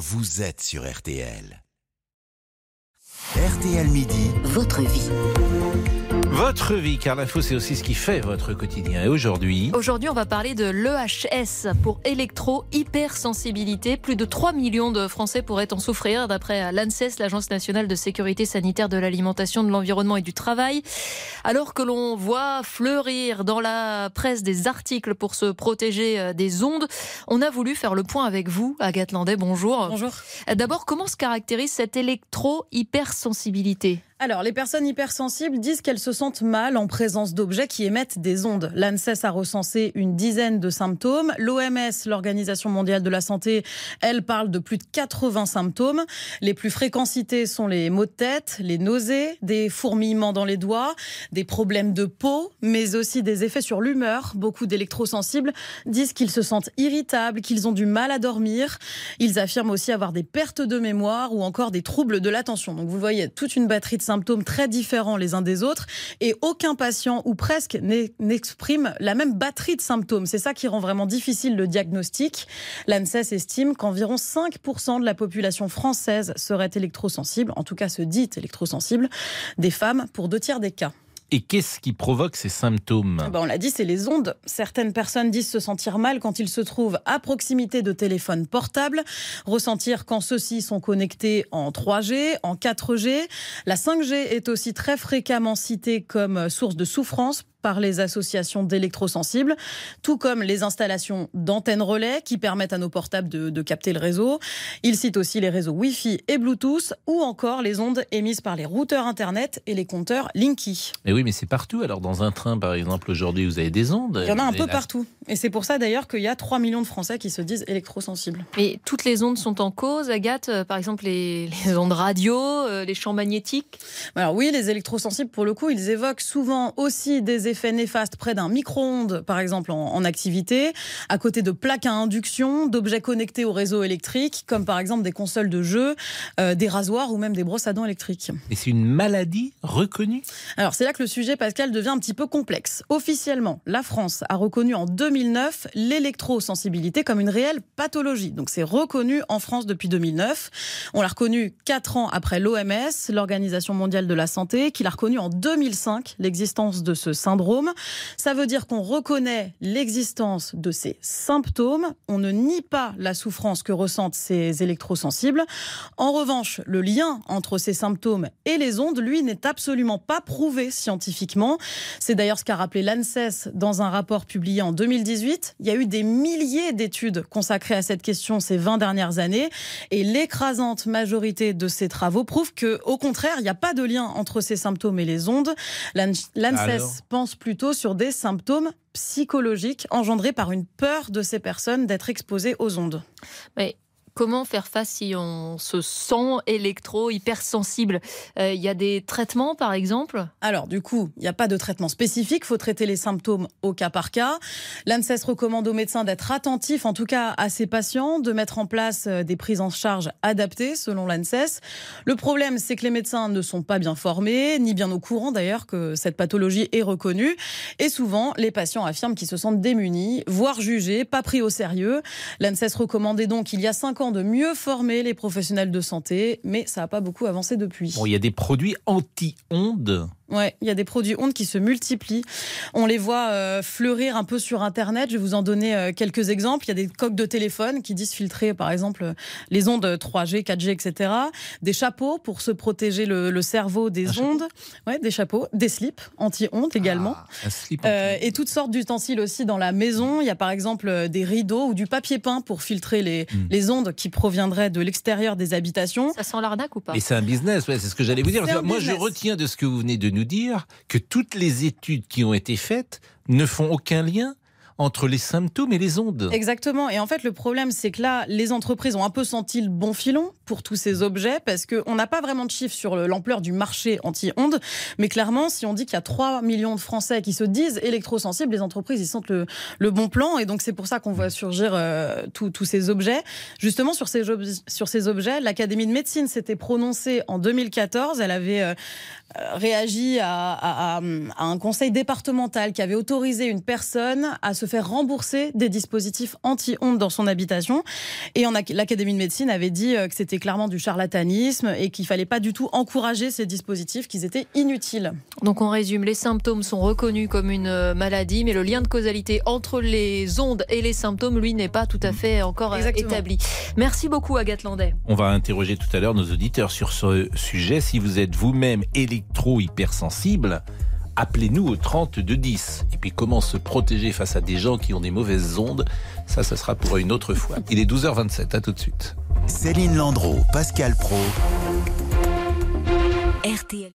vous êtes sur RTL. RTL Midi, Votre vie. Votre vie, car l'info, c'est aussi ce qui fait votre quotidien. Et aujourd'hui, Aujourd'hui, on va parler de l'EHS pour électro-hypersensibilité. Plus de 3 millions de Français pourraient en souffrir, d'après l'ANSES, l'Agence nationale de sécurité sanitaire de l'alimentation, de l'environnement et du travail. Alors que l'on voit fleurir dans la presse des articles pour se protéger euh, des ondes, on a voulu faire le point avec vous, Agathe Landais. Bonjour. Bonjour. D'abord, comment se caractérise cette électro-hypersensibilité Alors, les personnes hypersensibles disent qu'elles se sentent mal en présence d'objets qui émettent des ondes. L'ANSES a recensé une dizaine de symptômes. L'OMS, l'Organisation mondiale de la santé, elle parle de plus de 80 symptômes. Les plus fréquents cités sont les maux de tête, les nausées, des fourmillements dans les doigts, des problèmes de peau, mais aussi des effets sur l'humeur. Beaucoup d'électrosensibles disent qu'ils se sentent irritables, qu'ils ont du mal à dormir. Ils affirment aussi avoir des pertes de mémoire ou encore des troubles de l'attention. Donc vous voyez toute une batterie de symptômes très différents les uns des autres et aucun patient ou presque n'exprime la même batterie de symptômes. C'est ça qui rend vraiment difficile le diagnostic. L'ANSES estime qu'environ 5% de la population française serait électrosensible, en tout cas se dit électrosensible, des femmes pour deux tiers des cas. Et qu'est-ce qui provoque ces symptômes? Ben, on l'a dit, c'est les ondes. Certaines personnes disent se sentir mal quand ils se trouvent à proximité de téléphones portables, ressentir quand ceux-ci sont connectés en 3G, en 4G. La 5G est aussi très fréquemment citée comme source de souffrance par les associations d'électrosensibles, tout comme les installations d'antennes relais qui permettent à nos portables de, de capter le réseau. Il cite aussi les réseaux Wi-Fi et Bluetooth, ou encore les ondes émises par les routeurs Internet et les compteurs Linky. Mais oui, mais c'est partout. Alors, dans un train, par exemple, aujourd'hui, vous avez des ondes. Il y en a un peu partout. Et c'est pour ça d'ailleurs qu'il y a 3 millions de Français qui se disent électrosensibles. Et toutes les ondes sont en cause, Agathe Euh, Par exemple, les, les ondes radio, euh, les champs magnétiques? Alors oui, les électrosensibles, pour le coup, ils évoquent souvent aussi des effets néfastes près d'un micro-ondes, par exemple en, en activité, à côté de plaques à induction, d'objets connectés au réseau électrique, comme par exemple des consoles de jeux, euh, des rasoirs ou même des brosses à dents électriques. Et c'est une maladie reconnue? Alors c'est là que le sujet, Pascal, devient un petit peu complexe. Officiellement, la France a reconnu en 2009 l'électrosensibilité comme une réelle pathologie. Donc c'est reconnu en France depuis 2009. On l'a reconnu quatre ans après l'OMS, l'Organisation mondiale de la santé, qui l'a reconnu en 2005 l'existence de ce syndrome. Ça veut dire qu'on reconnaît l'existence de ces symptômes. On ne nie pas la souffrance que ressentent ces électrosensibles. En revanche, le lien entre ces symptômes et les ondes, lui, n'est absolument pas prouvé scientifiquement. C'est d'ailleurs ce qu'a rappelé l'ANSES dans un rapport publié en 2018. Il y a eu des milliers d'études consacrées à cette question ces 20 dernières années et l'écrasante majorité de ces travaux prouvent que, au contraire, il n'y a pas de lien entre ces symptômes et les ondes. L'ANSES pense plutôt sur des symptômes psychologiques engendrés par une peur de ces personnes d'être exposées aux ondes. Comment faire face si on se sent électro-hypersensible Euh, Il y a des traitements, par exemple? Alors, du coup, il n'y a pas de traitement spécifique. Il faut traiter les symptômes au cas par cas. L'ANSES recommande aux médecins d'être attentifs, en tout cas à ces patients, de mettre en place euh, des prises en charge adaptées, selon l'ANSES. Le problème, c'est que les médecins ne sont pas bien formés, ni bien au courant d'ailleurs que cette pathologie est reconnue. Et souvent, les patients affirment qu'ils se sentent démunis, voire jugés, pas pris au sérieux. L'ANSES recommandait donc, il y a cinq ans, de mieux former les professionnels de santé, mais ça n'a pas beaucoup avancé depuis. Bon, il y a des produits anti-ondes. Ouais, il y a des produits ondes qui se multiplient. On les voit euh, fleurir un peu sur Internet. Je vais vous en donner euh, quelques exemples. Il y a des coques de téléphone qui disent filtrer, par exemple, les ondes 3G, 4G, etc. Des chapeaux pour se protéger le, le cerveau des Un chapeau ondes. Ouais, des chapeaux, des slips anti-ondes également. Ah, un slip Euh, et toutes sortes d'ustensiles aussi dans la maison. Il y a par exemple euh, des rideaux ou du papier peint pour filtrer les, Mm. les ondes qui proviendraient de l'extérieur des habitations. Ça sent l'arnaque ou pas? Mais c'est un business, ouais, c'est ce que j'allais vous dire. Moi, je retiens de ce que vous venez de nous dire que toutes les études qui ont été faites ne font aucun lien entre les symptômes et les ondes. Exactement. Et en fait, le problème, c'est que là, les entreprises ont un peu senti le bon filon pour tous ces objets Parce qu'on n'a pas vraiment de chiffres sur l'ampleur du marché anti-ondes, mais clairement, si on dit qu'il y a 3 millions de Français qui se disent électrosensibles, les entreprises, ils sentent le, bon plan, et donc c'est pour ça qu'on voit surgir euh, tous ces objets. Justement, sur ces, sur ces objets, l'Académie de médecine s'était prononcée en 2014, elle avait euh, réagi à, à, un conseil départemental qui avait autorisé une personne à se faire rembourser des dispositifs anti-ondes dans son habitation. Et l'Académie de médecine avait dit euh, que c'était clairement du charlatanisme et qu'il fallait pas du tout encourager ces dispositifs, qu'ils étaient inutiles. Donc on résume, les symptômes sont reconnus comme une euh, maladie, mais le lien de causalité entre les ondes et les symptômes, lui, n'est pas tout à fait encore euh, établi. Merci beaucoup Agathe Landais. On va interroger tout à l'heure nos auditeurs sur ce sujet. Si vous êtes vous-même électro-hypersensible, appelez-nous au 3210. Et puis comment se protéger face à des gens qui ont des mauvaises ondes, ça, ça sera pour une autre fois. Il est 12h27, à tout de suite. Céline Landreau, Pascal Pro. RTL.